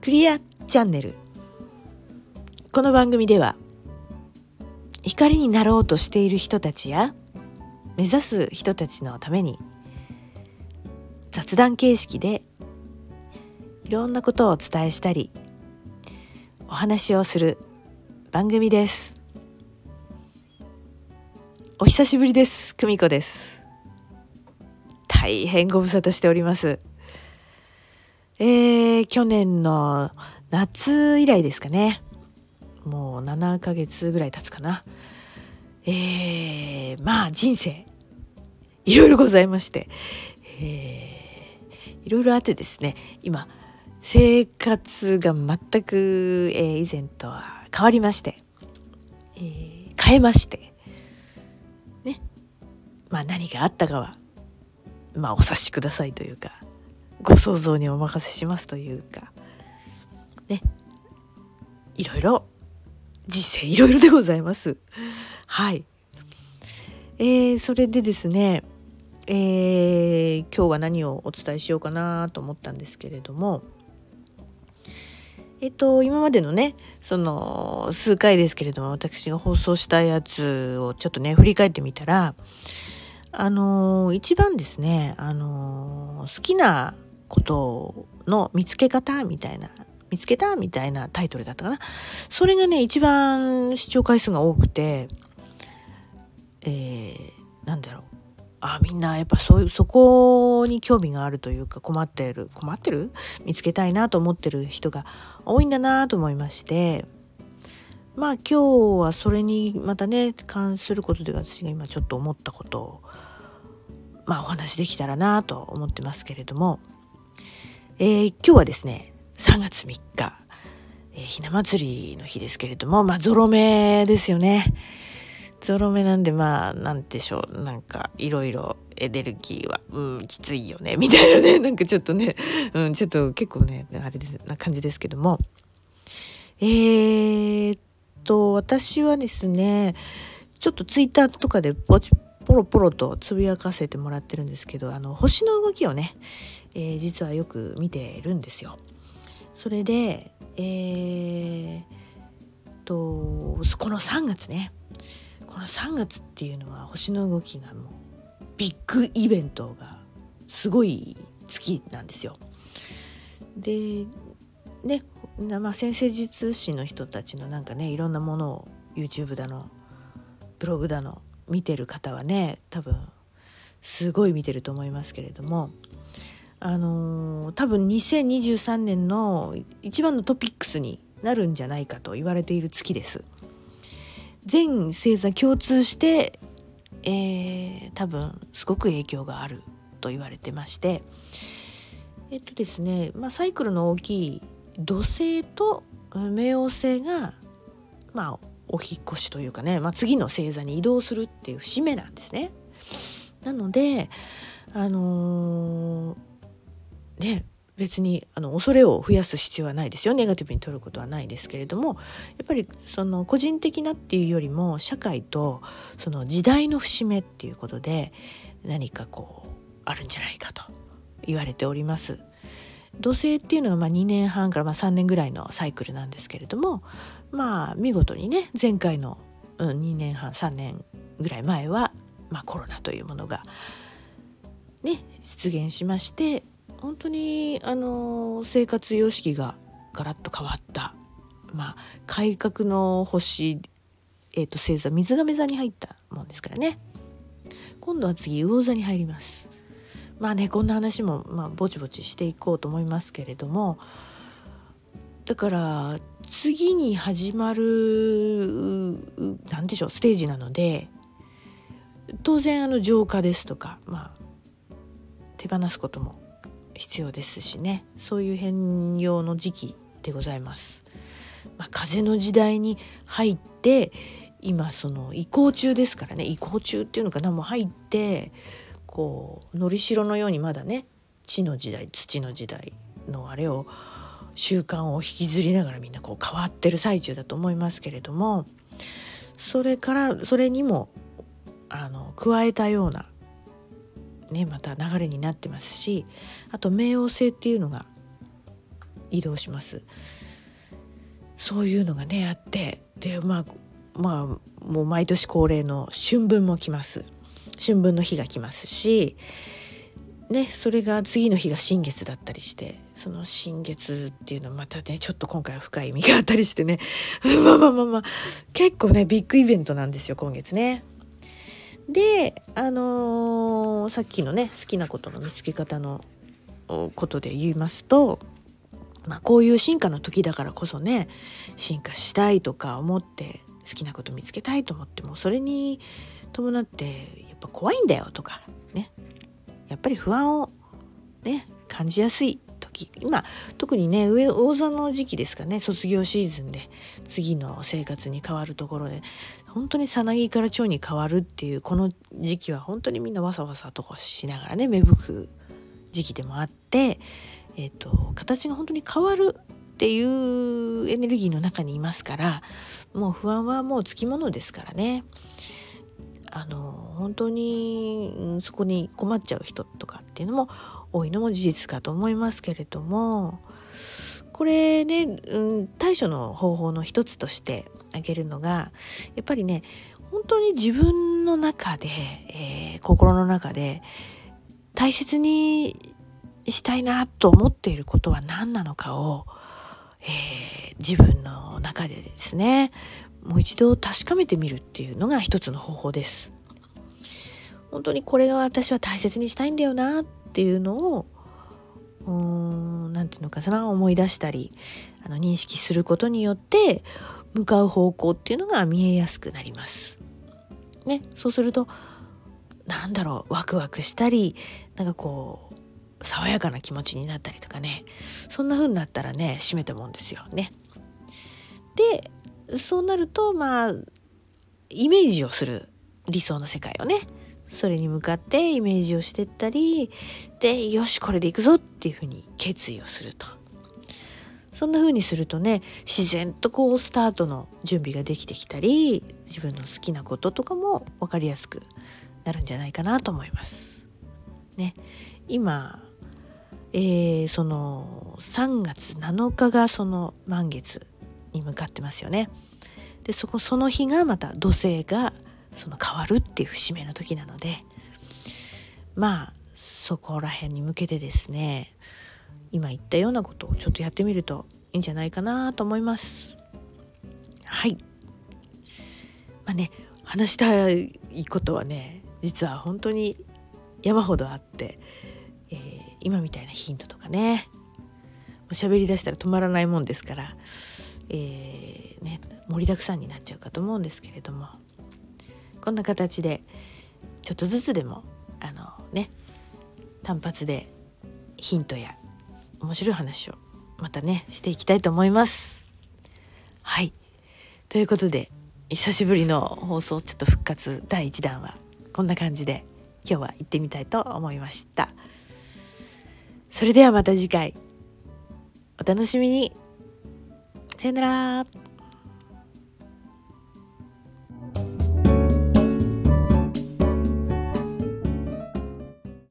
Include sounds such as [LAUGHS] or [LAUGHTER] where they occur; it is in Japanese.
クリアチャンネル。この番組では光になろうとしている人たちや目指す人たちのために雑談形式でいろんなことをお伝えしたりお話をする番組です。お久しぶりです久美子です。大変ご無沙汰しております。えー、去年の夏以来ですかね。もう7ヶ月ぐらい経つかな。えー、まあ人生いろいろございまして、えー、いろいろあってですね今生活が全く、えー、以前とは変わりまして、えー、変えまして。ね。まあ何があったかはまあお察しくださいというかご想像にお任せしますというかねいろいろ人生いろいろでございます。はい。えー、それでですね、えー、今日は何をお伝えしようかなと思ったんですけれども、えっと、今までのね、その、数回ですけれども、私が放送したやつをちょっとね、振り返ってみたら、あの一番ですね、あの好きなことの見つけ方みたいな、見つけたみたいなタイトルだったかな。それがね、一番視聴回数が多くて、えー、なんだろう。あみんなやっぱそういうそこに興味があるというか困ってる困ってる？見つけたいなと思ってる人が多いんだなと思いましてまあ今日はそれにまたね関することで私が今ちょっと思ったことまあお話できたらなと思ってますけれども、えー、今日はですね3月3日、えー、ひな祭りの日ですけれどもまあゾロ目ですよね。ゾロ目なんでまあなんでしょう。なんかいろいろエネルギーはうんきついよね。[LAUGHS] みたいなね。なんかちょっとね、うん、ちょっと結構ねあれですな感じですけども。えー、っと私はですねちょっとツイッターとかでポチポロポロとつぶやかせてもらってるんですけどあの星の動きをね、えー、実はよく見てるんですよ。それでえー、とこの3月ねこの3月っていうのは星の動きがもうビッグイベントがすごい月なんですよ。でねまあ先生術師の人たちのなんかねいろんなものを YouTube だのブログだの見てる方はね多分すごい見てると思いますけれどもあのー、多分2023年の一番のトピックスになるんじゃないかと言われている月です。全星座共通して、えー、多分すごく影響があると言われてましてえっとですね、まあ、サイクルの大きい土星と冥王星がまあお引越しというかね、まあ、次の星座に移動するっていう節目なんですね。なのであのー、ね別にあの恐れを増やす必要はないですよネガティブに取ることはないですけれどもやっぱりその個人的なっていうよりも社会とその時代の節目っていうことで何かこうあるんじゃないかと言われております。土星っていうのはま2年半からま3年ぐらいのサイクルなんですけれどもまあ見事にね前回の、2年半3年ぐらい前は、まあ、コロナというものがね出現しまして本当にあの生活様式がガラッと変わったまあ改革の星、えーと、星座水亀座に入ったもんですからね。今度は次魚座に入ります。まあねこんな話も、まあ、ぼちぼちしていこうと思いますけれどもだから次に始まる何でしょうステージなので当然あの浄化ですとかまあ手放すことも必要ですしね。そういう変容の時期でございます。まあ、風の時代に入って今その移行中ですからね。移行中っていうのかな。もう入ってこうのりしろのようにまだね地の時代土の時代のあれを習慣を引きずりながらみんなこう変わってる最中だと思いますけれどもそれからそれにもあの加えたようなねまた流れになってますしあと冥王星っていうのが移動します。そういうのがねあってでまあまあもう毎年恒例の春分も来ます。春分の日が来ますしねそれが次の日が新月だったりしてその新月っていうのはまたねちょっと今回は深い意味があったりしてね [LAUGHS] まあまあまあまあ結構ねビッグイベントなんですよ今月ね。であのー、さっきのね好きなことの見つけ方のことで言いますと、まあ、こういう進化の時だからこそね進化したいとか思って好きなこと見つけたいと思ってもそれに伴ってっぱ怖いんだよとかね。やっぱり不安をね感じやすい時。今特にね上大座の時期ですかね。卒業シーズンで次の生活に変わるところで本当にさなぎから蝶に変わるっていうこの時期は本当にみんなわさわさとかしながらね芽吹く時期でもあって、えーと、と形が本当に変わるっていうエネルギーの中にいますからもう不安はもうつきものですからね。あの本当にそこに困っちゃう人とかっていうのも多いのも事実かと思いますけれどもこれね、うん、対処の方法の一つとして挙げるのがやっぱりね本当に自分の中で、えー、心の中で大切にしたいなと思っていることは何なのかを、えー、自分の中でですねもう一度確かめてみるっていうのが一つの方法です。本当にこれが私は大切にしたいんだよなっていうのをうーん何て言うのかな思い出したりあの認識することによって向かう方向っていうのが見えやすくなります。ね、そうするとなんだろうワクワクしたりなんかこう爽やかな気持ちになったりとかねそんな風になったらね締めたもんですよね。そうなるとまあイメージをする理想の世界をねそれに向かってイメージをしてったりでよしこれでいくぞっていうふうに決意をするとそんな風にするとね自然とこうスタートの準備ができてきたり自分の好きなこととかも分かりやすくなるんじゃないかなと思います。ね、今、えー、その3月7日がその満月に向かってますよね。でそこその日がまた土星がその変わるっていう節目の時なのでまあそこら辺に向けてですね今言ったようなことをちょっとやってみるといいんじゃないかなと思います。はいまあね話したいことはね実は本当に山ほどあって、えー、今みたいなヒントとかね喋りだしたら止まらないもんですから、えー、ね、盛りだくさんになっちゃうかと思うんですけれどもこんな形でちょっとずつでもあのね単発でヒントや面白い話をまたねしていきたいと思います。はいということで久しぶりの放送ちょっと復活第1弾はこんな感じで今日は行ってみたいと思いました。それではまた次回お楽しみにさよなら。